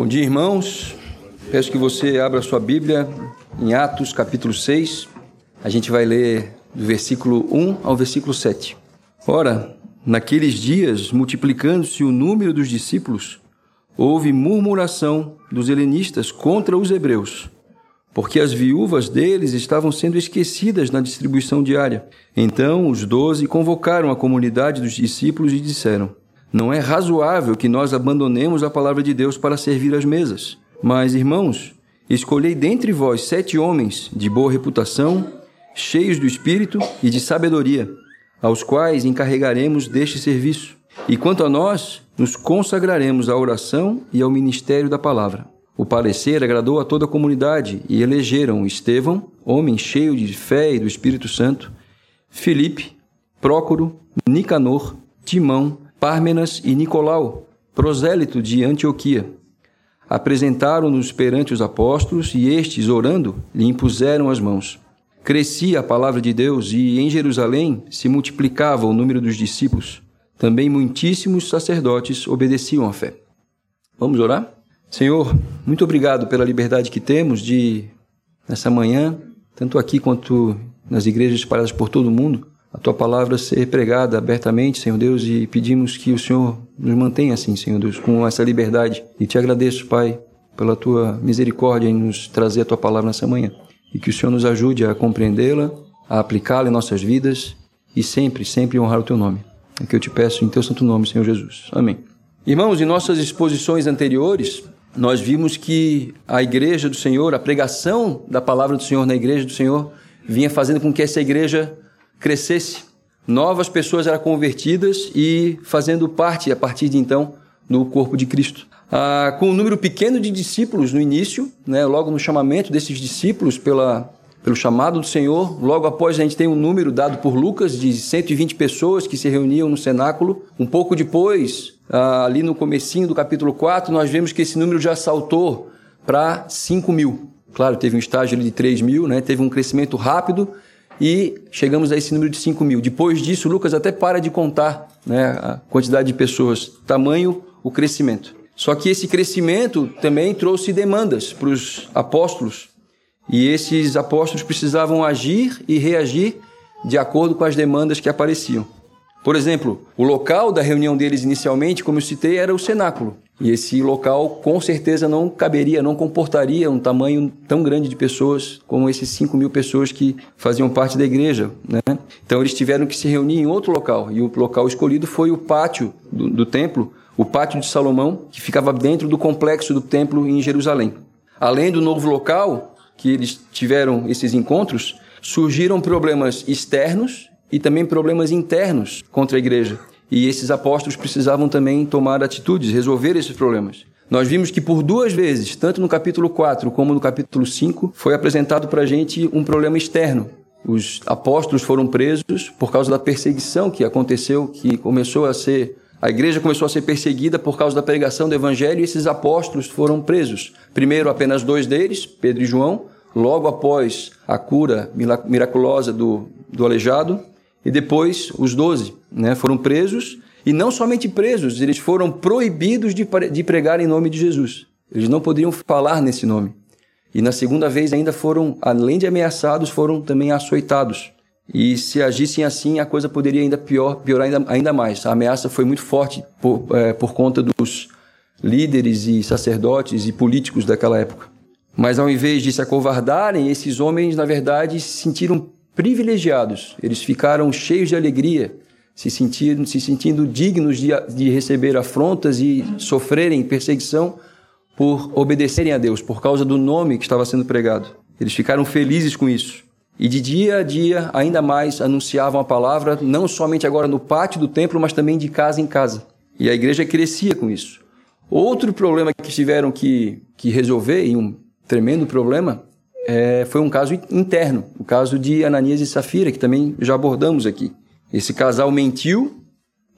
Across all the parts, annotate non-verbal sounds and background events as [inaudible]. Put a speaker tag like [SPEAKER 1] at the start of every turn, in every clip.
[SPEAKER 1] Bom dia, irmãos. Peço que você abra sua Bíblia em Atos, capítulo 6. A gente vai ler do versículo 1 ao versículo 7. Ora, naqueles dias, multiplicando-se o número dos discípulos, houve murmuração dos helenistas contra os hebreus, porque as viúvas deles estavam sendo esquecidas na distribuição diária. Então os doze convocaram a comunidade dos discípulos e disseram: Não é razoável que nós abandonemos a palavra de Deus para servir às mesas. Mas, irmãos, escolhei dentre vós sete homens de boa reputação, cheios do espírito e de sabedoria, aos quais encarregaremos deste serviço. E quanto a nós, nos consagraremos à oração e ao ministério da palavra. O parecer agradou a toda a comunidade e elegeram Estevão, homem cheio de fé e do Espírito Santo, Filipe, Prócoro, Nicanor, Timão, Pármenas e Nicolau, prosélito de Antioquia. Apresentaram-nos perante os apóstolos e estes, orando, lhe impuseram as mãos. Crescia a palavra de Deus e em Jerusalém se multiplicava o número dos discípulos. Também muitíssimos sacerdotes obedeciam à fé. Vamos orar? Senhor, muito obrigado pela liberdade que temos de, nessa manhã, tanto aqui quanto nas igrejas espalhadas por todo o mundo, a tua palavra ser pregada abertamente, Senhor Deus, e pedimos que o Senhor nos mantenha assim, Senhor Deus, com essa liberdade. E te agradeço, Pai, pela tua misericórdia em nos trazer a tua palavra nessa manhã e que o Senhor nos ajude a compreendê-la, a aplicá-la em nossas vidas e sempre, sempre honrar o teu nome. É que eu te peço em teu santo nome, Senhor Jesus. Amém. Irmãos, em nossas exposições anteriores, nós vimos que a igreja do Senhor, a pregação da palavra do Senhor na igreja do Senhor, vinha fazendo com que essa igreja crescesse. Novas pessoas eram convertidas e fazendo parte, a partir de então, no corpo de Cristo ah, com um número pequeno de discípulos no início, né, logo no chamamento desses discípulos pela, pelo chamado do Senhor. Logo após, a gente tem um número dado por Lucas de 120 pessoas que se reuniam no cenáculo. Um pouco depois, ah, ali no comecinho do capítulo 4, nós vemos que esse número já saltou para 5 mil. Claro, teve um estágio de 3 mil, né, teve um crescimento rápido e chegamos a esse número de 5 mil. Depois disso, Lucas até para de contar né, a quantidade de pessoas, tamanho, o crescimento. Só que esse crescimento também trouxe demandas para os apóstolos. E esses apóstolos precisavam agir e reagir de acordo com as demandas que apareciam. Por exemplo, o local da reunião deles inicialmente, como eu citei, era o cenáculo. E esse local com certeza não caberia, não comportaria um tamanho tão grande de pessoas como esses 5 mil pessoas que faziam parte da igreja. Né? Então eles tiveram que se reunir em outro local. E o local escolhido foi o pátio do, do templo, o Pátio de Salomão, que ficava dentro do complexo do templo em Jerusalém. Além do novo local que eles tiveram esses encontros, surgiram problemas externos e também problemas internos contra a igreja. E esses apóstolos precisavam também tomar atitudes, resolver esses problemas. Nós vimos que por duas vezes, tanto no capítulo 4 como no capítulo 5, foi apresentado para a gente um problema externo. Os apóstolos foram presos por causa da perseguição que aconteceu, que começou a ser a igreja começou a ser perseguida por causa da pregação do evangelho e esses apóstolos foram presos. Primeiro, apenas dois deles, Pedro e João, logo após a cura miraculosa do, do aleijado, e depois os doze né, foram presos, e não somente presos, eles foram proibidos de, de pregar em nome de Jesus. Eles não poderiam falar nesse nome. E na segunda vez ainda foram, além de ameaçados, foram também açoitados. E se agissem assim, a coisa poderia ainda pior, piorar ainda, ainda mais. A ameaça foi muito forte por, é, por conta dos líderes e sacerdotes e políticos daquela época. Mas ao invés de se acovardarem, esses homens, na verdade, se sentiram privilegiados. Eles ficaram cheios de alegria, se sentindo, se sentindo dignos de, de receber afrontas e sofrerem perseguição por obedecerem a Deus, por causa do nome que estava sendo pregado. Eles ficaram felizes com isso. E de dia a dia, ainda mais, anunciavam a palavra, não somente agora no pátio do templo, mas também de casa em casa. E a igreja crescia com isso. Outro problema que tiveram que, que resolver, e um tremendo problema, é, foi um caso interno, o caso de Ananias e Safira, que também já abordamos aqui. Esse casal mentiu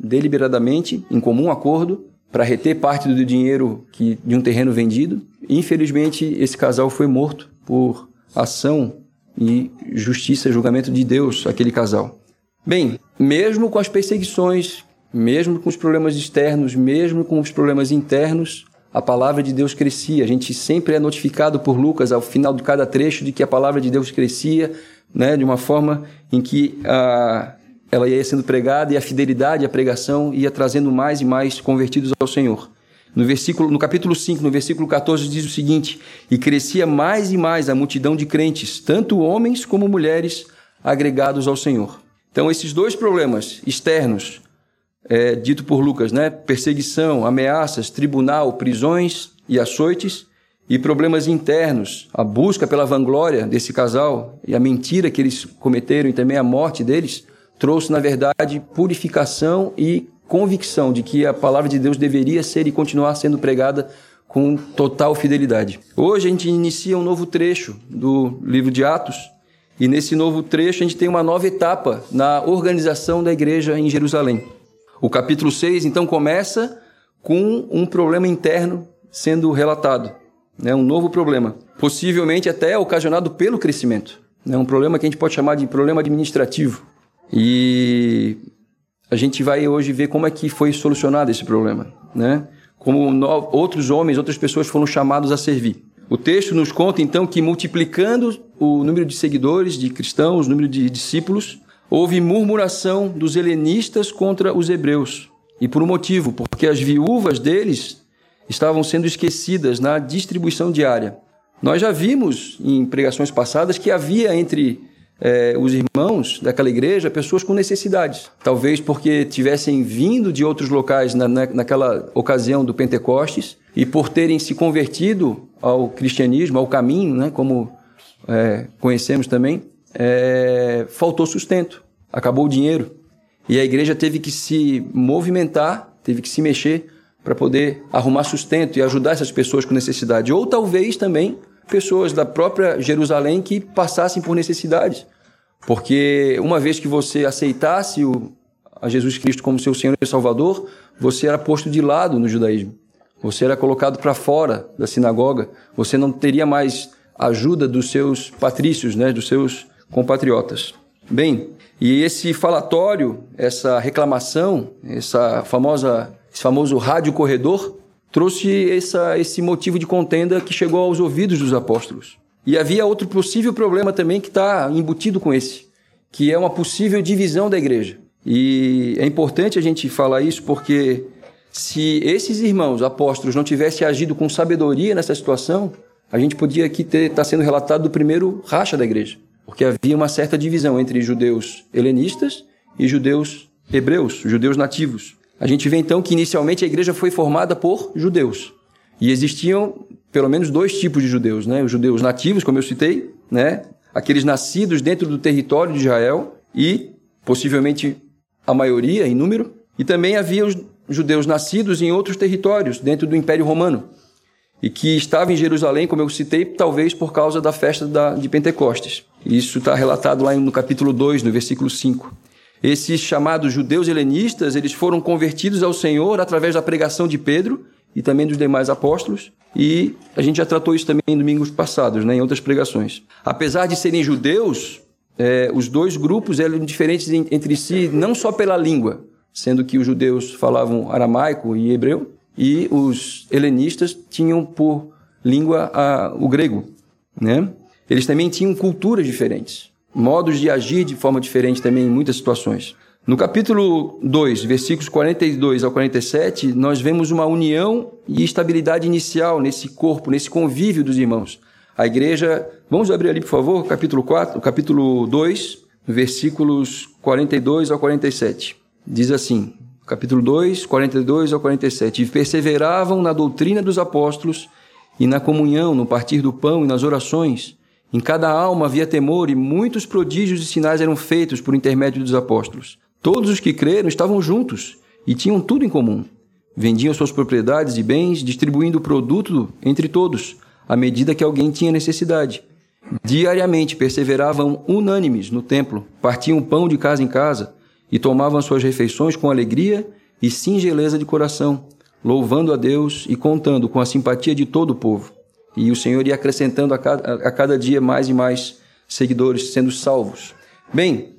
[SPEAKER 1] deliberadamente, em comum acordo, para reter parte do dinheiro que, de um terreno vendido. Infelizmente, esse casal foi morto por ação e justiça julgamento de Deus aquele casal. Bem, mesmo com as perseguições, mesmo com os problemas externos, mesmo com os problemas internos, a palavra de Deus crescia. A gente sempre é notificado por Lucas ao final de cada trecho de que a palavra de Deus crescia, né, de uma forma em que a, ela ia sendo pregada e a fidelidade à pregação ia trazendo mais e mais convertidos ao Senhor. No versículo, no capítulo 5, no versículo 14 diz o seguinte: "E crescia mais e mais a multidão de crentes, tanto homens como mulheres, agregados ao Senhor." Então esses dois problemas externos, é, dito por Lucas, né, perseguição, ameaças, tribunal, prisões e açoites, e problemas internos, a busca pela vanglória desse casal e a mentira que eles cometeram e também a morte deles, trouxe, na verdade, purificação e convicção de que a palavra de Deus deveria ser e continuar sendo pregada com total fidelidade. Hoje a gente inicia um novo trecho do livro de Atos, e nesse novo trecho a gente tem uma nova etapa na organização da igreja em Jerusalém. O capítulo 6 então começa com um problema interno sendo relatado, né? um novo problema, possivelmente até ocasionado pelo crescimento. Né? Um problema que a gente pode chamar de problema administrativo. E a gente vai hoje ver como é que foi solucionado esse problema, né? Como no, outros homens, outras pessoas foram chamados a servir. O texto nos conta então que multiplicando o número de seguidores, de cristãos, o número de discípulos, houve murmuração dos helenistas contra os hebreus. E por um motivo, porque as viúvas deles estavam sendo esquecidas na distribuição diária. Nós já vimos em pregações passadas que havia entre é, os irmãos daquela igreja pessoas com necessidades. Talvez porque tivessem vindo de outros locais na, na, naquela ocasião do Pentecostes e por terem se convertido ao cristianismo, ao caminho, né, como é, conhecemos também, é, faltou sustento, acabou o dinheiro. E a igreja teve que se movimentar, teve que se mexer para poder arrumar sustento e ajudar essas pessoas com necessidade. Ou talvez também pessoas da própria Jerusalém que passassem por necessidades. Porque uma vez que você aceitasse o, a Jesus Cristo como seu Senhor e Salvador, você era posto de lado no judaísmo. Você era colocado para fora da sinagoga. Você não teria mais ajuda dos seus patrícios, né, dos seus compatriotas. Bem, e esse falatório, essa reclamação, essa famosa, esse famoso rádio corredor, trouxe essa, esse motivo de contenda que chegou aos ouvidos dos apóstolos. E havia outro possível problema também que está embutido com esse, que é uma possível divisão da igreja. E é importante a gente falar isso porque se esses irmãos apóstolos não tivessem agido com sabedoria nessa situação, a gente podia aqui estar tá sendo relatado do primeiro racha da igreja, porque havia uma certa divisão entre judeus helenistas e judeus hebreus, judeus nativos. A gente vê então que inicialmente a igreja foi formada por judeus. E existiam pelo menos dois tipos de judeus, né? Os judeus nativos, como eu citei, né? Aqueles nascidos dentro do território de Israel e possivelmente a maioria em número, e também havia os judeus nascidos em outros territórios dentro do Império Romano e que estavam em Jerusalém, como eu citei, talvez por causa da festa da, de Pentecostes. Isso está relatado lá no capítulo 2, no versículo 5. Esses chamados judeus helenistas, eles foram convertidos ao Senhor através da pregação de Pedro e também dos demais apóstolos, e a gente já tratou isso também em domingos passados, né, em outras pregações. Apesar de serem judeus, é, os dois grupos eram diferentes entre si, não só pela língua, sendo que os judeus falavam aramaico e hebreu, e os helenistas tinham por língua a, o grego, né? Eles também tinham culturas diferentes modos de agir de forma diferente também em muitas situações. No capítulo 2, versículos 42 ao 47, nós vemos uma união e estabilidade inicial nesse corpo, nesse convívio dos irmãos. A igreja, vamos abrir ali, por favor, capítulo 4, capítulo 2, versículos 42 ao 47. Diz assim: capítulo 2, 42 ao 47. E perseveravam na doutrina dos apóstolos e na comunhão, no partir do pão e nas orações em cada alma havia temor e muitos prodígios e sinais eram feitos por intermédio dos apóstolos. Todos os que creram estavam juntos e tinham tudo em comum. Vendiam suas propriedades e bens, distribuindo o produto entre todos, à medida que alguém tinha necessidade. Diariamente perseveravam unânimes no templo, partiam pão de casa em casa e tomavam suas refeições com alegria e singeleza de coração, louvando a Deus e contando com a simpatia de todo o povo. E o Senhor ia acrescentando a cada, a cada dia mais e mais seguidores sendo salvos. Bem,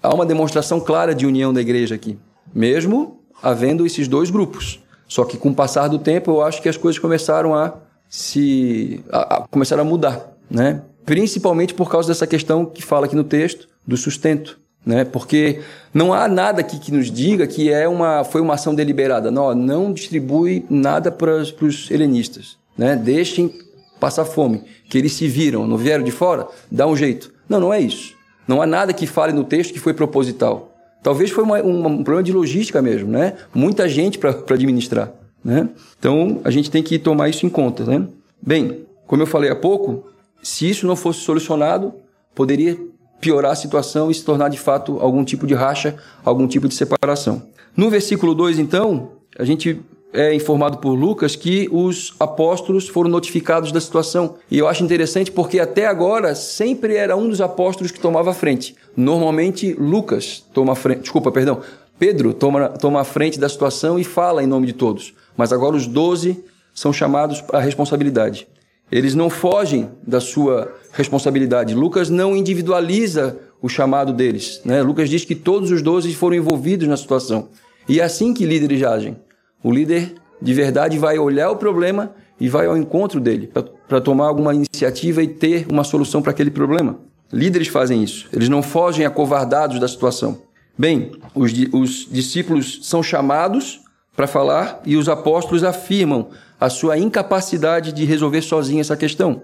[SPEAKER 1] há uma demonstração clara de união da igreja aqui, mesmo havendo esses dois grupos. Só que com o passar do tempo, eu acho que as coisas começaram a se a, a, começaram a mudar, né? Principalmente por causa dessa questão que fala aqui no texto do sustento, né? Porque não há nada aqui que nos diga que é uma foi uma ação deliberada. Não, não distribui nada para os helenistas, né? Deixem passar fome, que eles se viram, não vieram de fora, dá um jeito. Não, não é isso. Não há nada que fale no texto que foi proposital. Talvez foi uma, um, um problema de logística mesmo, né? Muita gente para administrar, né? Então, a gente tem que tomar isso em conta, né? Bem, como eu falei há pouco, se isso não fosse solucionado, poderia piorar a situação e se tornar de fato algum tipo de racha, algum tipo de separação. No versículo 2, então, a gente é informado por Lucas que os apóstolos foram notificados da situação. E eu acho interessante porque até agora sempre era um dos apóstolos que tomava a frente. Normalmente Lucas toma a frente, desculpa, perdão, Pedro toma, toma a frente da situação e fala em nome de todos. Mas agora os doze são chamados à responsabilidade. Eles não fogem da sua responsabilidade. Lucas não individualiza o chamado deles. Né? Lucas diz que todos os doze foram envolvidos na situação. E é assim que líderes agem. O líder de verdade vai olhar o problema e vai ao encontro dele para tomar alguma iniciativa e ter uma solução para aquele problema. Líderes fazem isso. Eles não fogem acovardados da situação. Bem, os, os discípulos são chamados para falar e os apóstolos afirmam a sua incapacidade de resolver sozinho essa questão.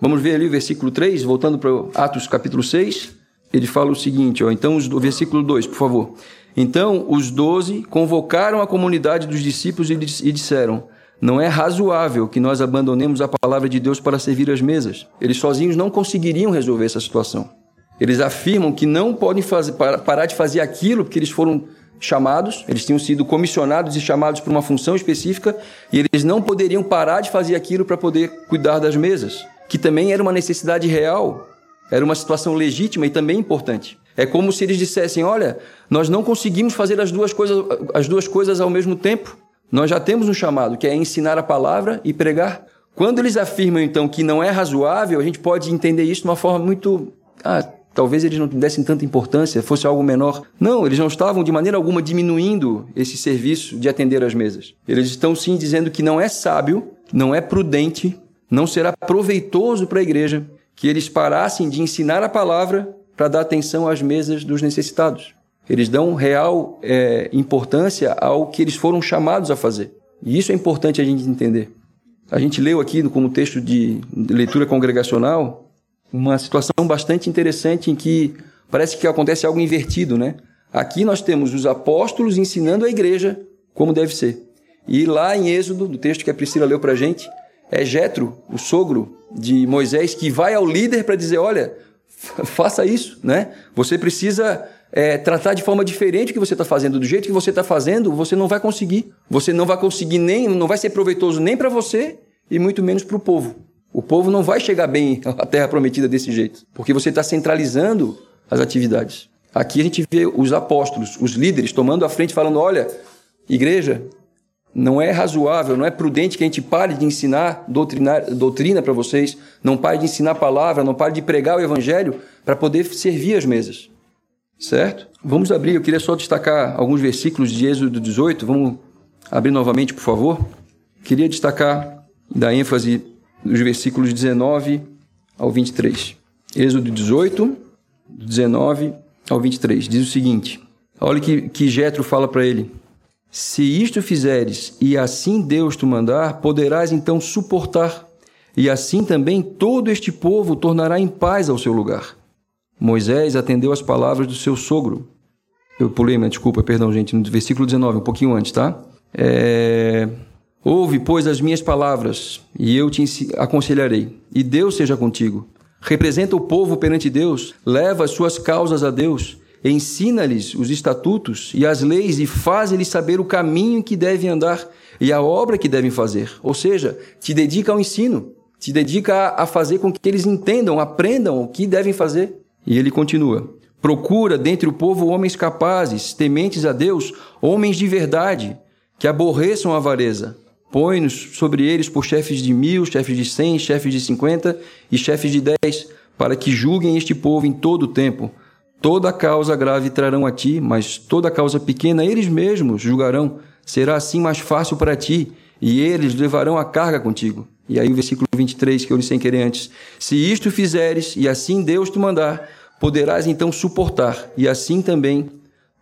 [SPEAKER 1] Vamos ver ali o versículo 3, voltando para Atos capítulo 6. Ele fala o seguinte, ó, então o versículo 2, por favor. Então os doze convocaram a comunidade dos discípulos e disseram: Não é razoável que nós abandonemos a palavra de Deus para servir as mesas. Eles sozinhos não conseguiriam resolver essa situação. Eles afirmam que não podem fazer, parar de fazer aquilo porque eles foram chamados, eles tinham sido comissionados e chamados para uma função específica e eles não poderiam parar de fazer aquilo para poder cuidar das mesas, que também era uma necessidade real, era uma situação legítima e também importante. É como se eles dissessem: olha, nós não conseguimos fazer as duas coisas, as duas coisas ao mesmo tempo. Nós já temos um chamado, que é ensinar a palavra e pregar. Quando eles afirmam, então, que não é razoável, a gente pode entender isso de uma forma muito. Ah, talvez eles não dessem tanta importância, fosse algo menor. Não, eles não estavam de maneira alguma diminuindo esse serviço de atender as mesas. Eles estão sim dizendo que não é sábio, não é prudente, não será proveitoso para a igreja que eles parassem de ensinar a palavra para dar atenção às mesas dos necessitados. Eles dão real é, importância ao que eles foram chamados a fazer. E isso é importante a gente entender. A gente leu aqui, como texto de leitura congregacional, uma situação bastante interessante em que parece que acontece algo invertido, né? Aqui nós temos os apóstolos ensinando a igreja como deve ser. E lá em Êxodo, do texto que a Priscila leu para gente, é Jetro, o sogro de Moisés, que vai ao líder para dizer: olha, faça isso, né? Você precisa é, tratar de forma diferente o que você está fazendo. Do jeito que você está fazendo, você não vai conseguir. Você não vai conseguir nem, não vai ser proveitoso nem para você e muito menos para o povo. O povo não vai chegar bem [laughs] à terra prometida desse jeito, porque você está centralizando as atividades. Aqui a gente vê os apóstolos, os líderes, tomando a frente, falando: olha, igreja, não é razoável, não é prudente que a gente pare de ensinar doutrina para vocês, não pare de ensinar a palavra, não pare de pregar o evangelho para poder servir as mesas. Certo? Vamos abrir, eu queria só destacar alguns versículos de Êxodo 18, vamos abrir novamente, por favor. Queria destacar, dar ênfase nos versículos 19 ao 23. Êxodo 18, 19 ao 23, diz o seguinte: olha que, que Jetro fala para ele. Se isto fizeres, e assim Deus te mandar, poderás então suportar, e assim também todo este povo tornará em paz ao seu lugar. Moisés atendeu às palavras do seu sogro. Eu pulei, mas desculpa, perdão, gente, no versículo 19, um pouquinho antes, tá? É... Ouve, pois, as minhas palavras, e eu te aconselharei, e Deus seja contigo. Representa o povo perante Deus, leva as suas causas a Deus, Ensina-lhes os estatutos e as leis e faz-lhes saber o caminho que devem andar e a obra que devem fazer. Ou seja, te dedica ao ensino, te dedica a fazer com que eles entendam, aprendam o que devem fazer. E ele continua: Procura dentre o povo homens capazes, tementes a Deus, homens de verdade, que aborreçam a avareza. Põe-nos sobre eles por chefes de mil, chefes de cem, chefes de cinquenta e chefes de dez, para que julguem este povo em todo o tempo Toda causa grave trarão a ti, mas toda causa pequena eles mesmos julgarão, será assim mais fácil para ti, e eles levarão a carga contigo. E aí o versículo 23 que eu li sem querer antes. Se isto fizeres, e assim Deus te mandar, poderás então suportar, e assim também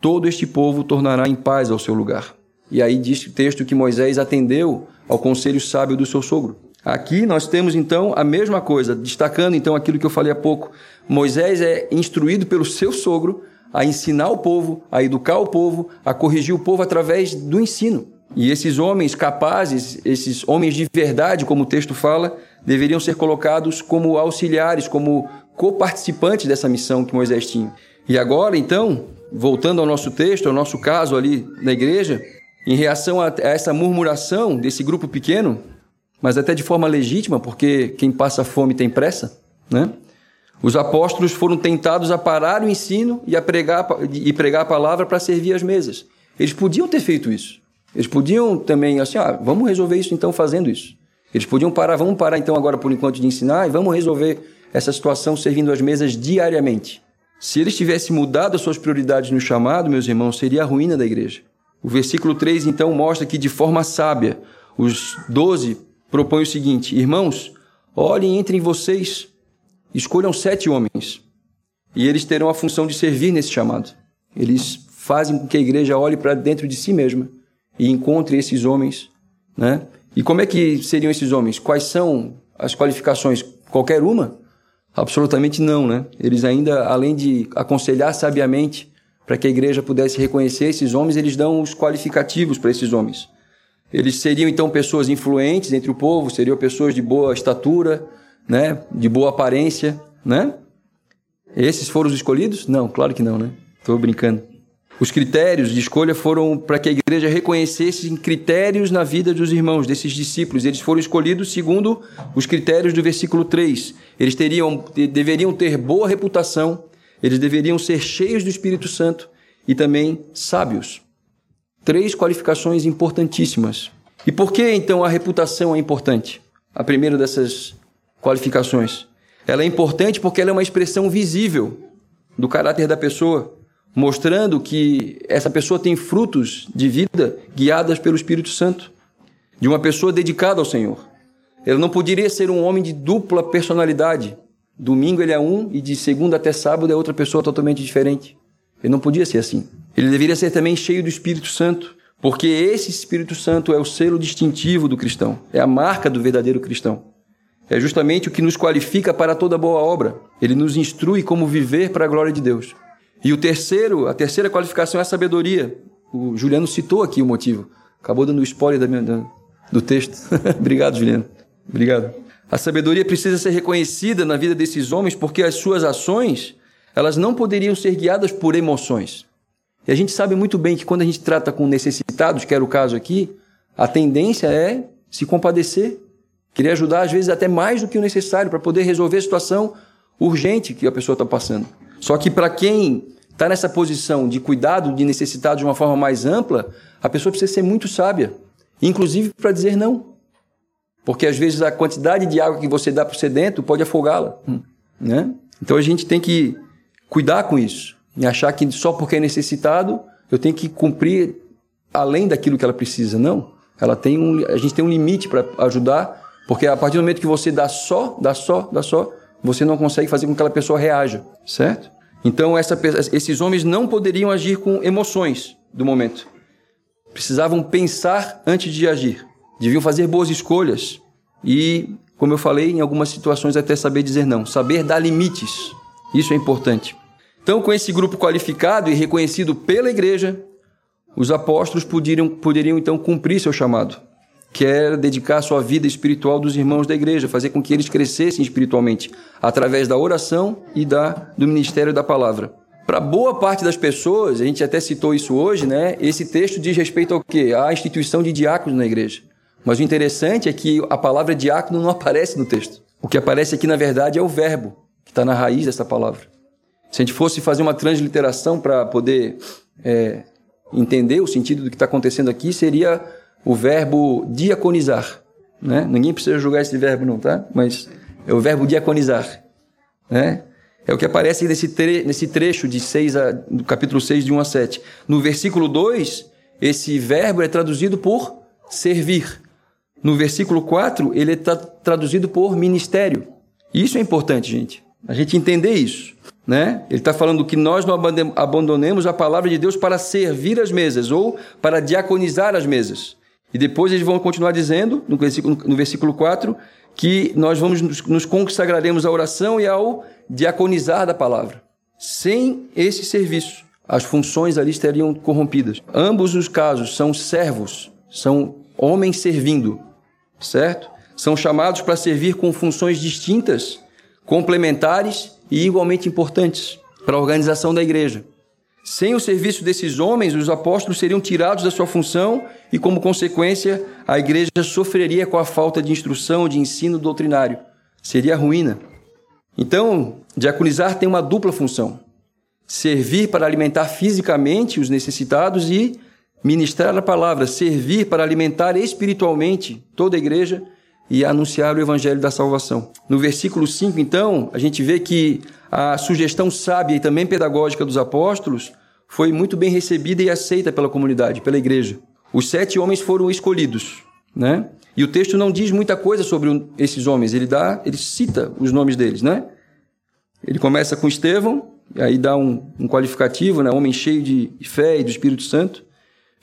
[SPEAKER 1] todo este povo tornará em paz ao seu lugar. E aí diz o texto que Moisés atendeu ao conselho sábio do seu sogro. Aqui nós temos então a mesma coisa, destacando então aquilo que eu falei há pouco. Moisés é instruído pelo seu sogro a ensinar o povo, a educar o povo, a corrigir o povo através do ensino. E esses homens capazes, esses homens de verdade, como o texto fala, deveriam ser colocados como auxiliares, como coparticipantes dessa missão que Moisés tinha. E agora, então, voltando ao nosso texto, ao nosso caso ali na igreja, em reação a essa murmuração desse grupo pequeno, mas até de forma legítima, porque quem passa fome tem pressa, né? Os apóstolos foram tentados a parar o ensino e a pregar e pregar a palavra para servir as mesas. Eles podiam ter feito isso. Eles podiam também, assim, ah, vamos resolver isso então fazendo isso. Eles podiam parar, vamos parar então agora por enquanto de ensinar e vamos resolver essa situação servindo as mesas diariamente. Se eles tivessem mudado as suas prioridades no chamado, meus irmãos, seria a ruína da igreja. O versículo 3 então mostra que de forma sábia, os doze propõem o seguinte: Irmãos, olhem entre vocês, escolham sete homens, e eles terão a função de servir nesse chamado. Eles fazem com que a igreja olhe para dentro de si mesma e encontre esses homens, né? E como é que seriam esses homens? Quais são as qualificações? Qualquer uma? Absolutamente não, né? Eles ainda, além de aconselhar sabiamente para que a igreja pudesse reconhecer esses homens, eles dão os qualificativos para esses homens. Eles seriam então pessoas influentes entre o povo, seriam pessoas de boa estatura, né? De boa aparência, né? Esses foram os escolhidos? Não, claro que não, né? Estou brincando. Os critérios de escolha foram para que a igreja reconhecesse critérios na vida dos irmãos, desses discípulos. Eles foram escolhidos segundo os critérios do versículo 3. Eles teriam, deveriam ter boa reputação, eles deveriam ser cheios do Espírito Santo e também sábios. Três qualificações importantíssimas. E por que então a reputação é importante? A primeira dessas qualificações. Ela é importante porque ela é uma expressão visível do caráter da pessoa mostrando que essa pessoa tem frutos de vida guiadas pelo Espírito Santo, de uma pessoa dedicada ao Senhor. Ele não poderia ser um homem de dupla personalidade. Domingo ele é um e de segunda até sábado é outra pessoa totalmente diferente. Ele não podia ser assim. Ele deveria ser também cheio do Espírito Santo, porque esse Espírito Santo é o selo distintivo do cristão, é a marca do verdadeiro cristão. É justamente o que nos qualifica para toda boa obra. Ele nos instrui como viver para a glória de Deus. E o terceiro, a terceira qualificação é a sabedoria. O Juliano citou aqui o motivo. Acabou dando spoiler da minha, da, do texto. [laughs] Obrigado, Juliano. Obrigado. A sabedoria precisa ser reconhecida na vida desses homens porque as suas ações, elas não poderiam ser guiadas por emoções. E a gente sabe muito bem que quando a gente trata com necessitados, que era o caso aqui, a tendência é se compadecer, querer ajudar às vezes até mais do que o necessário para poder resolver a situação urgente que a pessoa está passando. Só que para quem está nessa posição de cuidado de necessitado de uma forma mais ampla, a pessoa precisa ser muito sábia, inclusive para dizer não. Porque às vezes a quantidade de água que você dá para o sedento pode afogá-la. Hum. Né? Então a gente tem que cuidar com isso. E achar que só porque é necessitado, eu tenho que cumprir além daquilo que ela precisa. Não. Ela tem um, a gente tem um limite para ajudar, porque a partir do momento que você dá só, dá só, dá só, você não consegue fazer com que aquela pessoa reaja, certo? Então, essa, esses homens não poderiam agir com emoções do momento. Precisavam pensar antes de agir. Deviam fazer boas escolhas. E, como eu falei, em algumas situações até saber dizer não. Saber dar limites. Isso é importante. Então, com esse grupo qualificado e reconhecido pela igreja, os apóstolos poderiam, poderiam então cumprir seu chamado que era dedicar sua vida espiritual dos irmãos da igreja, fazer com que eles crescessem espiritualmente, através da oração e da, do ministério da palavra. Para boa parte das pessoas, a gente até citou isso hoje, né? Esse texto diz respeito ao quê? À instituição de diáconos na igreja. Mas o interessante é que a palavra diácono não aparece no texto. O que aparece aqui, na verdade, é o verbo, que está na raiz dessa palavra. Se a gente fosse fazer uma transliteração para poder é, entender o sentido do que está acontecendo aqui, seria o verbo diaconizar. Né? Ninguém precisa julgar esse verbo, não, tá? Mas é o verbo diaconizar. Né? É o que aparece nesse, tre nesse trecho de 6 a, do capítulo 6, de 1 a 7. No versículo 2, esse verbo é traduzido por servir. No versículo 4, ele está traduzido por ministério. Isso é importante, gente. A gente entender isso. Né? Ele está falando que nós não abandonemos a palavra de Deus para servir as mesas ou para diaconizar as mesas. E depois eles vão continuar dizendo, no versículo, no versículo 4, que nós vamos nos, nos consagraremos à oração e ao diaconizar da palavra. Sem esse serviço, as funções ali estariam corrompidas. Ambos os casos são servos, são homens servindo, certo? São chamados para servir com funções distintas, complementares e igualmente importantes para a organização da igreja. Sem o serviço desses homens, os apóstolos seriam tirados da sua função e, como consequência, a igreja sofreria com a falta de instrução, de ensino doutrinário. Seria ruína. Então, diaconizar tem uma dupla função: servir para alimentar fisicamente os necessitados e ministrar a palavra, servir para alimentar espiritualmente toda a igreja e anunciar o evangelho da salvação. No versículo 5, então, a gente vê que a sugestão sábia e também pedagógica dos apóstolos foi muito bem recebida e aceita pela comunidade, pela igreja. Os sete homens foram escolhidos, né? E o texto não diz muita coisa sobre esses homens, ele dá, ele cita os nomes deles, né? Ele começa com Estevão, aí dá um, um qualificativo, né? Homem cheio de fé e do Espírito Santo.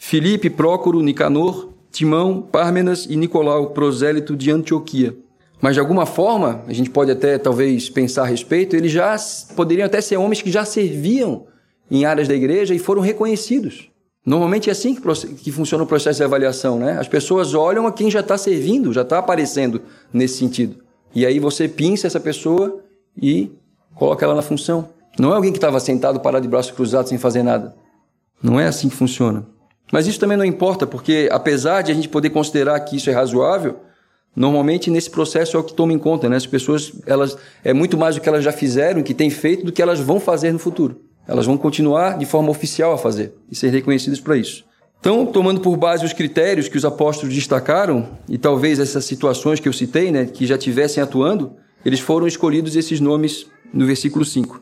[SPEAKER 1] Filipe, Prócoro, Nicanor, Timão, Pármenas e Nicolau, prosélito de Antioquia. Mas de alguma forma, a gente pode até talvez pensar a respeito, eles já poderiam até ser homens que já serviam em áreas da igreja e foram reconhecidos. Normalmente é assim que, que funciona o processo de avaliação, né? As pessoas olham a quem já está servindo, já está aparecendo nesse sentido. E aí você pinça essa pessoa e coloca ela na função. Não é alguém que estava sentado, parado de braços cruzados, sem fazer nada. Não é assim que funciona. Mas isso também não importa, porque apesar de a gente poder considerar que isso é razoável, normalmente nesse processo é o que toma em conta, né? As pessoas, elas é muito mais o que elas já fizeram, que têm feito, do que elas vão fazer no futuro. Elas vão continuar de forma oficial a fazer e ser reconhecidas para isso. Então, tomando por base os critérios que os apóstolos destacaram, e talvez essas situações que eu citei, né, que já tivessem atuando, eles foram escolhidos esses nomes no versículo 5.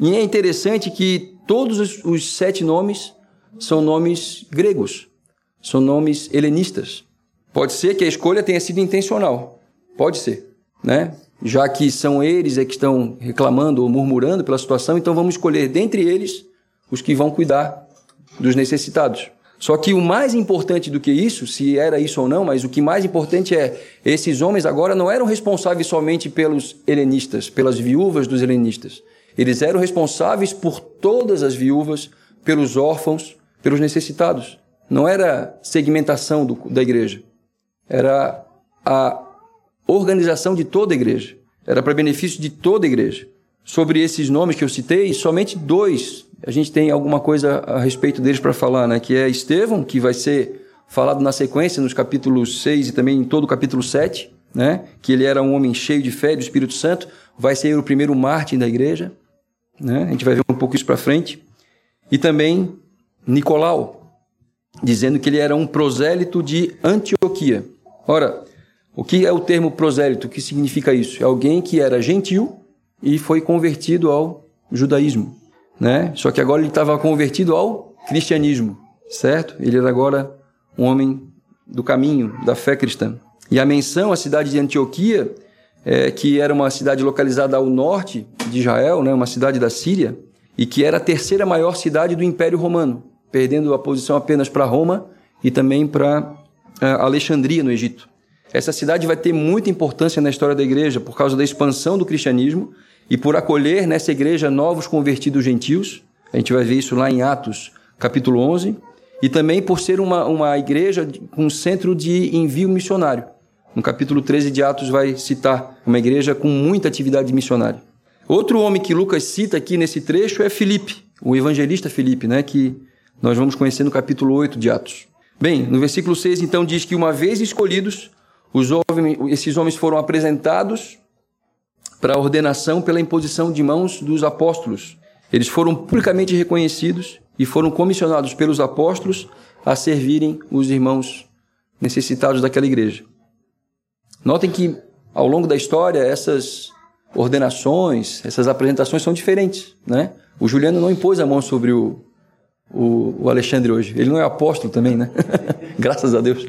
[SPEAKER 1] E é interessante que todos os, os sete nomes são nomes gregos, são nomes helenistas. Pode ser que a escolha tenha sido intencional, pode ser, né? Já que são eles é que estão reclamando ou murmurando pela situação, então vamos escolher dentre eles os que vão cuidar dos necessitados. Só que o mais importante do que isso, se era isso ou não, mas o que mais importante é, esses homens agora não eram responsáveis somente pelos helenistas, pelas viúvas dos helenistas. Eles eram responsáveis por todas as viúvas, pelos órfãos, pelos necessitados. Não era segmentação do, da igreja. Era a organização de toda a igreja. Era para benefício de toda a igreja. Sobre esses nomes que eu citei, somente dois a gente tem alguma coisa a respeito deles para falar, né? Que é Estevão, que vai ser falado na sequência, nos capítulos 6 e também em todo o capítulo 7, né? Que ele era um homem cheio de fé do Espírito Santo, vai ser o primeiro mártir da igreja, né? A gente vai ver um pouco isso para frente. E também Nicolau, dizendo que ele era um prosélito de Antioquia. Ora, o que é o termo prosélito? O que significa isso? É alguém que era gentil e foi convertido ao judaísmo, né? Só que agora ele estava convertido ao cristianismo, certo? Ele era agora um homem do caminho, da fé cristã. E a menção à cidade de Antioquia, é, que era uma cidade localizada ao norte de Israel, né, uma cidade da Síria, e que era a terceira maior cidade do Império Romano perdendo a posição apenas para Roma e também para eh, Alexandria, no Egito. Essa cidade vai ter muita importância na história da igreja por causa da expansão do cristianismo e por acolher nessa igreja novos convertidos gentios. A gente vai ver isso lá em Atos, capítulo 11. E também por ser uma, uma igreja com um centro de envio missionário. No capítulo 13 de Atos vai citar uma igreja com muita atividade missionária. Outro homem que Lucas cita aqui nesse trecho é Filipe, o evangelista Filipe, né, que nós vamos conhecer no capítulo 8 de Atos. Bem, no versículo 6 então diz que uma vez escolhidos, os homens, esses homens foram apresentados para a ordenação pela imposição de mãos dos apóstolos. Eles foram publicamente reconhecidos e foram comissionados pelos apóstolos a servirem os irmãos necessitados daquela igreja. Notem que ao longo da história essas ordenações, essas apresentações são diferentes, né? O Juliano não impôs a mão sobre o o, o Alexandre hoje. Ele não é apóstolo também, né? [laughs] Graças a Deus.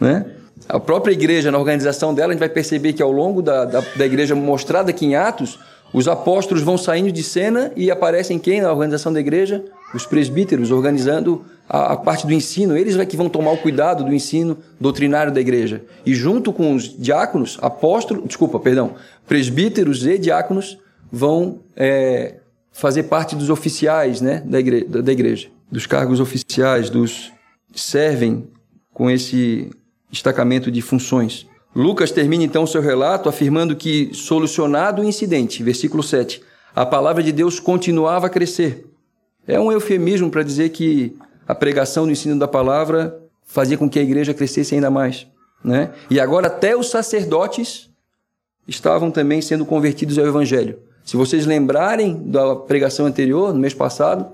[SPEAKER 1] né? A própria igreja, na organização dela, a gente vai perceber que ao longo da, da, da igreja mostrada aqui em Atos, os apóstolos vão saindo de cena e aparecem quem na organização da igreja? Os presbíteros, organizando a, a, parte do ensino. Eles é que vão tomar o cuidado do ensino doutrinário da igreja. E junto com os diáconos, apóstolos, desculpa, perdão, presbíteros e diáconos vão é, fazer parte dos oficiais né, da, igreja, da igreja, dos cargos oficiais, dos servem com esse destacamento de funções. Lucas termina então seu relato afirmando que, solucionado o incidente, versículo 7, a palavra de Deus continuava a crescer. É um eufemismo para dizer que a pregação do ensino da palavra fazia com que a igreja crescesse ainda mais. Né? E agora até os sacerdotes estavam também sendo convertidos ao evangelho. Se vocês lembrarem da pregação anterior, no mês passado,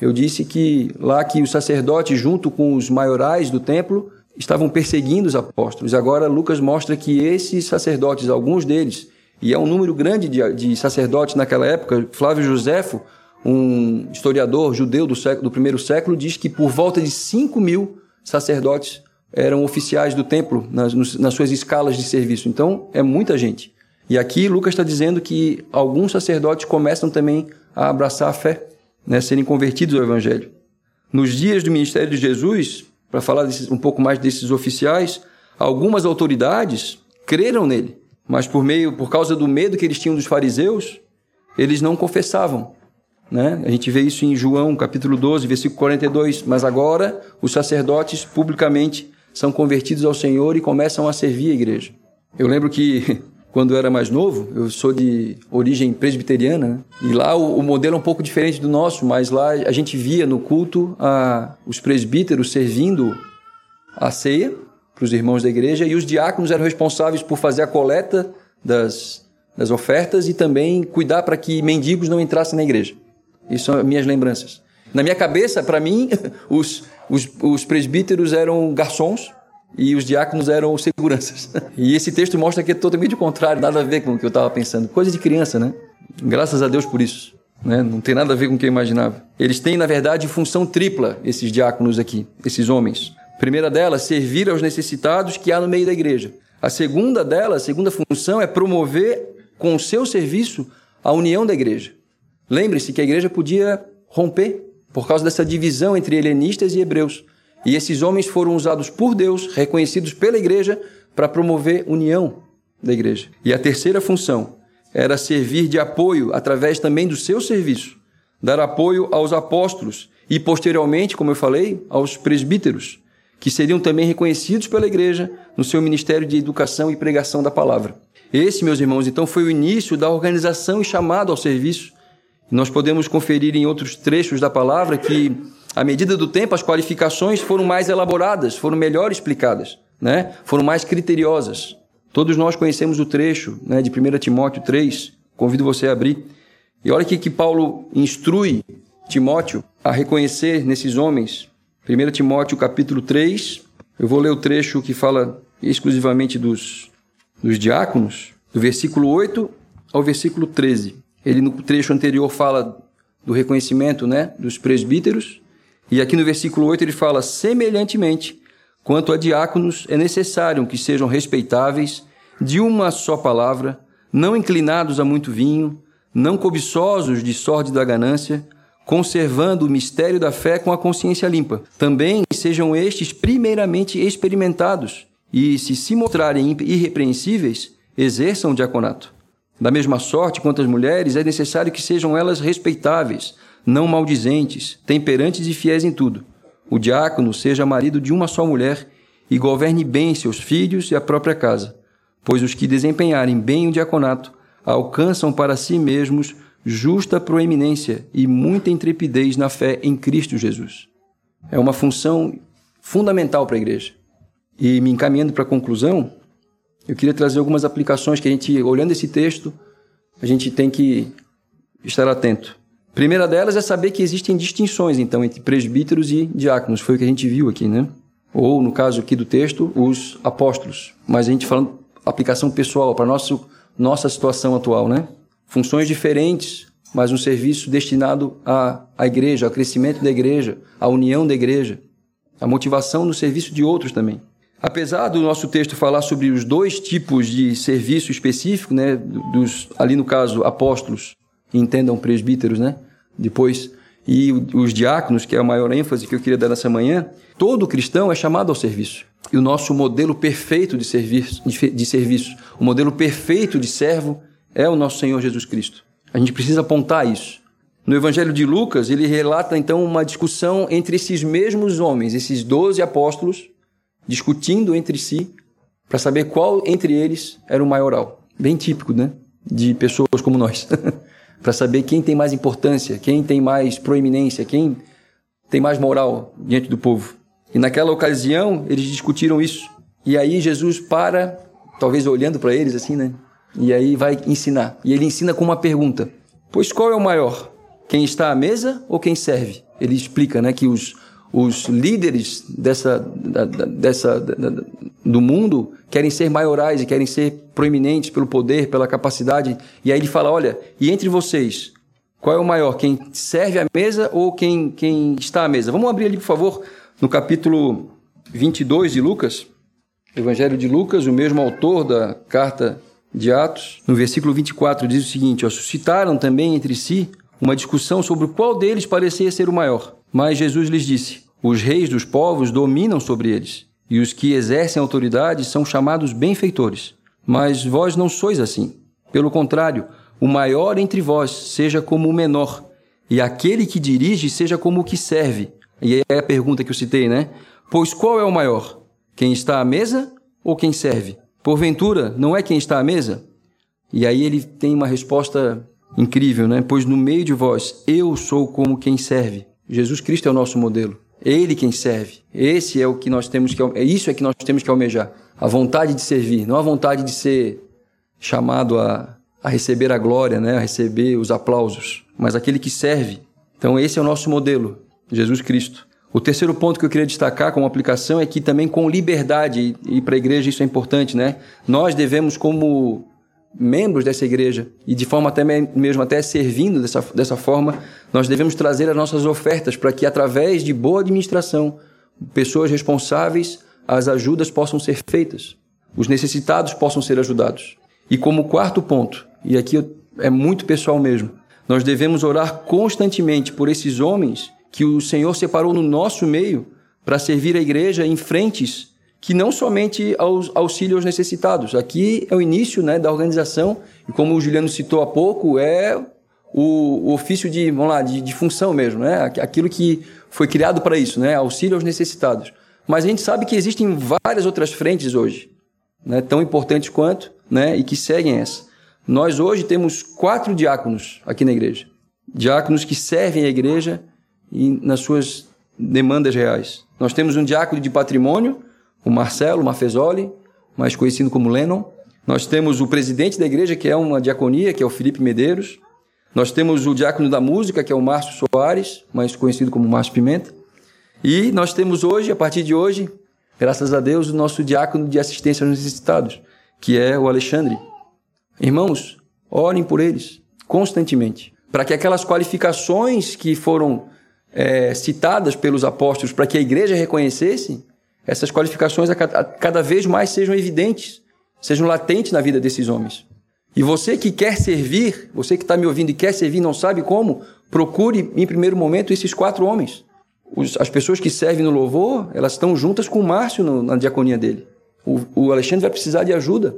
[SPEAKER 1] eu disse que lá que os sacerdotes, junto com os maiorais do templo, estavam perseguindo os apóstolos. Agora Lucas mostra que esses sacerdotes, alguns deles, e é um número grande de, de sacerdotes naquela época, Flávio Joséfo, um historiador judeu do, século, do primeiro século, diz que por volta de 5 mil sacerdotes eram oficiais do templo nas, nas suas escalas de serviço. Então, é muita gente. E aqui Lucas está dizendo que alguns sacerdotes começam também a abraçar a fé, né, serem convertidos ao Evangelho. Nos dias do ministério de Jesus, para falar desses, um pouco mais desses oficiais, algumas autoridades creram nele, mas por meio, por causa do medo que eles tinham dos fariseus, eles não confessavam. Né? A gente vê isso em João, capítulo 12, versículo 42. Mas agora os sacerdotes publicamente são convertidos ao Senhor e começam a servir a igreja. Eu lembro que quando eu era mais novo, eu sou de origem presbiteriana, né? e lá o, o, modelo é um pouco diferente do nosso, mas lá a gente via no culto a, os presbíteros servindo a ceia para os irmãos da igreja, e os diáconos eram responsáveis por fazer a coleta das, das ofertas e também cuidar para que mendigos não entrassem na igreja. Isso são minhas lembranças. Na minha cabeça, para mim, [laughs] os, os, os presbíteros eram garçons, e os diáconos eram seguranças. [laughs] E esse texto mostra que é totalmente o contrário, nada a ver com o que eu estava pensando. Coisa de criança, né? Graças a Deus por isso. Né? Não tem nada a ver com o que eu imaginava. Eles têm, na verdade, função tripla, esses diáconos aqui, esses homens. A primeira delas, servir aos necessitados que há no meio da igreja. A segunda delas, a segunda função, é promover com o seu serviço a união da igreja. Lembre-se que a igreja podia romper por causa dessa divisão entre helenistas e hebreus. E esses homens foram usados por Deus, reconhecidos pela igreja, para promover união da igreja. E a terceira função era servir de apoio através também do seu serviço, dar apoio aos apóstolos e posteriormente, como eu falei, aos presbíteros, que seriam também reconhecidos pela igreja no seu ministério de educação e pregação da palavra. Esse, meus irmãos, então foi o início da organização e chamado ao serviço. Nós podemos conferir em outros trechos da palavra que à medida do tempo, as qualificações foram mais elaboradas, foram melhor explicadas, né? foram mais criteriosas. Todos nós conhecemos o trecho né, de 1 Timóteo 3, convido você a abrir. E olha aqui que Paulo instrui Timóteo a reconhecer nesses homens. 1 Timóteo capítulo 3, eu vou ler o trecho que fala exclusivamente dos, dos diáconos, do versículo 8 ao versículo 13. Ele no trecho anterior fala do reconhecimento né, dos presbíteros, e aqui no versículo 8 ele fala: semelhantemente, quanto a diáconos, é necessário que sejam respeitáveis, de uma só palavra, não inclinados a muito vinho, não cobiçosos de sorte da ganância, conservando o mistério da fé com a consciência limpa. Também sejam estes primeiramente experimentados, e se se mostrarem irrepreensíveis, exerçam o diaconato. Da mesma sorte quanto as mulheres, é necessário que sejam elas respeitáveis, não maldizentes, temperantes e fiéis em tudo. O diácono seja marido de uma só mulher e governe bem seus filhos e a própria casa, pois os que desempenharem bem o diaconato alcançam para si mesmos justa proeminência e muita intrepidez na fé em Cristo Jesus. É uma função fundamental para a igreja. E me encaminhando para a conclusão, eu queria trazer algumas aplicações que a gente, olhando esse texto, a gente tem que estar atento. Primeira delas é saber que existem distinções, então, entre presbíteros e diáconos. Foi o que a gente viu aqui, né? Ou, no caso aqui do texto, os apóstolos. Mas a gente falando aplicação pessoal para nosso nossa situação atual, né? Funções diferentes, mas um serviço destinado à, à igreja, ao crescimento da igreja, à união da igreja, à motivação no serviço de outros também. Apesar do nosso texto falar sobre os dois tipos de serviço específico, né, dos ali no caso apóstolos, entendam presbíteros, né, depois e os diáconos, que é a maior ênfase que eu queria dar nessa manhã, todo cristão é chamado ao serviço. E o nosso modelo perfeito de serviço, de serviço, o modelo perfeito de servo é o nosso Senhor Jesus Cristo. A gente precisa apontar isso. No Evangelho de Lucas, ele relata então uma discussão entre esses mesmos homens, esses doze apóstolos, discutindo entre si para saber qual entre eles era o maioral. Bem típico, né? De pessoas como nós. [laughs] para saber quem tem mais importância, quem tem mais proeminência, quem tem mais moral diante do povo. E naquela ocasião, eles discutiram isso. E aí Jesus para, talvez olhando para eles assim, né? E aí vai ensinar. E ele ensina com uma pergunta: Pois qual é o maior? Quem está à mesa ou quem serve? Ele explica, né, que os os líderes dessa, da, dessa da, do mundo querem ser maiorais e querem ser proeminentes pelo poder, pela capacidade. E aí ele fala: olha, e entre vocês, qual é o maior? Quem serve à mesa ou quem, quem está à mesa? Vamos abrir ali, por favor, no capítulo 22 de Lucas, Evangelho de Lucas, o mesmo autor da carta de Atos, no versículo 24, diz o seguinte: ó, suscitaram também entre si uma discussão sobre qual deles parecia ser o maior. Mas Jesus lhes disse: os reis dos povos dominam sobre eles, e os que exercem autoridade são chamados benfeitores. Mas vós não sois assim. Pelo contrário, o maior entre vós seja como o menor, e aquele que dirige seja como o que serve. E é a pergunta que eu citei, né? Pois qual é o maior? Quem está à mesa ou quem serve? Porventura, não é quem está à mesa? E aí ele tem uma resposta incrível, né? Pois no meio de vós eu sou como quem serve. Jesus Cristo é o nosso modelo. Ele quem serve. Esse é o que nós temos que é isso é que nós temos que almejar. A vontade de servir, não a vontade de ser chamado a, a receber a glória, né, a receber os aplausos, mas aquele que serve. Então esse é o nosso modelo, Jesus Cristo. O terceiro ponto que eu queria destacar como aplicação é que também com liberdade, e para a igreja isso é importante, né? Nós devemos, como membros dessa igreja e de forma até mesmo até servindo dessa, dessa forma, nós devemos trazer as nossas ofertas para que através de boa administração, pessoas responsáveis, as ajudas possam ser feitas, os necessitados possam ser ajudados. E como quarto ponto, e aqui é muito pessoal mesmo, nós devemos orar constantemente por esses homens que o Senhor separou no nosso meio para servir a igreja em frentes que não somente aos, auxílio aos necessitados. Aqui é o início né, da organização, e como o Juliano citou há pouco, é o, o ofício de, vamos lá, de, de, função mesmo, né? aquilo que foi criado para isso, né? auxílio aos necessitados. Mas a gente sabe que existem várias outras frentes hoje, né? tão importantes quanto, né? e que seguem essa. Nós hoje temos quatro diáconos aqui na igreja. Diáconos que servem a igreja nas suas demandas reais. Nós temos um diácono de patrimônio, o Marcelo Mafezoli, mais conhecido como Lennon. Nós temos o presidente da igreja, que é uma diaconia, que é o Felipe Medeiros. Nós temos o diácono da música, que é o Márcio Soares, mais conhecido como Márcio Pimenta. E nós temos hoje, a partir de hoje, graças a Deus, o nosso diácono de assistência aos necessitados, que é o Alexandre. Irmãos, orem por eles constantemente, para que aquelas qualificações que foram é, citadas pelos apóstolos para que a igreja reconhecesse, essas qualificações a cada vez mais sejam evidentes, sejam latentes na vida desses homens. E você que quer servir, você que está me ouvindo e quer servir, não sabe como, procure em primeiro momento esses quatro homens. Os, as pessoas que servem no louvor, elas estão juntas com o Márcio no, na diaconia dele. O, o Alexandre vai precisar de ajuda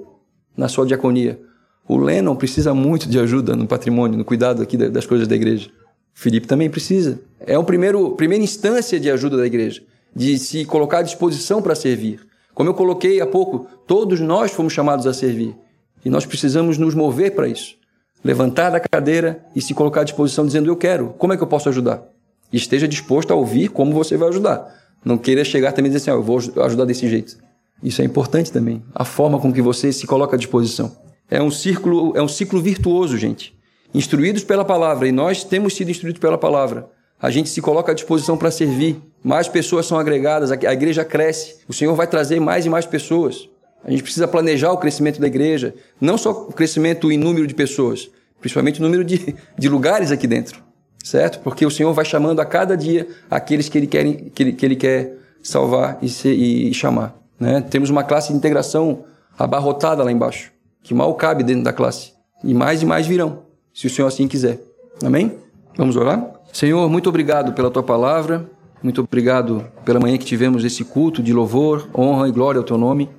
[SPEAKER 1] na sua diaconia. O Lennon precisa muito de ajuda no patrimônio, no cuidado aqui das coisas da igreja. O Felipe também precisa. É a primeira instância de ajuda da igreja de se colocar à disposição para servir. Como eu coloquei há pouco, todos nós fomos chamados a servir. E nós precisamos nos mover para isso. Levantar da cadeira e se colocar à disposição dizendo: Eu quero, como é que eu posso ajudar? E esteja disposto a ouvir como você vai ajudar. Não queira chegar também e dizer assim: oh, Eu vou ajudar desse jeito. Isso é importante também. A forma com que você se coloca à disposição. É um círculo, é um ciclo virtuoso, gente. Instruídos pela palavra, e nós temos sido instruídos pela palavra a gente se coloca à disposição para servir. Mais pessoas são agregadas, a igreja cresce. O Senhor vai trazer mais e mais pessoas. A gente precisa planejar o crescimento da igreja, não só o crescimento em número de pessoas, principalmente o número de, de lugares aqui dentro, certo? Porque o Senhor vai chamando a cada dia aqueles que Ele quer, que ele, que ele quer salvar e, e chamar. Né? Temos uma classe de integração abarrotada lá embaixo, que mal cabe dentro da classe. E mais e mais virão, se o Senhor assim quiser. Amém? Vamos orar? Senhor, muito obrigado pela tua palavra, muito obrigado pela manhã que tivemos esse culto de louvor, honra e glória ao teu nome.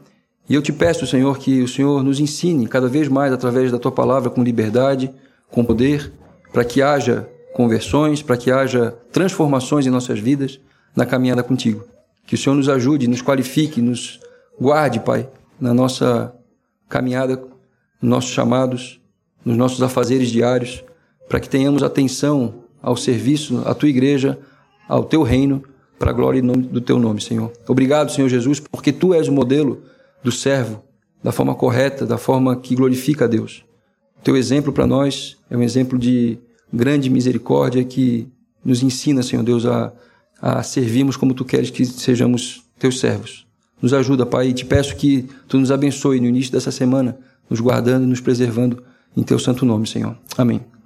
[SPEAKER 1] E eu te peço, Senhor, que o Senhor nos ensine cada vez mais através da tua palavra com liberdade, com poder, para que haja conversões, para que haja transformações em nossas vidas na caminhada contigo. Que o Senhor nos ajude, nos qualifique, nos guarde, Pai, na nossa caminhada, nos nossos chamados, nos nossos afazeres diários, para que tenhamos atenção ao serviço, à tua igreja, ao teu reino, para a glória do teu nome, Senhor. Obrigado, Senhor Jesus, porque tu és o modelo do servo, da forma correta, da forma que glorifica a Deus. O teu exemplo para nós é um exemplo de grande misericórdia que nos ensina, Senhor Deus, a, a servirmos como tu queres que sejamos teus servos. Nos ajuda, Pai, e te peço que tu nos abençoe no início dessa semana, nos guardando e nos preservando em teu santo nome, Senhor. Amém.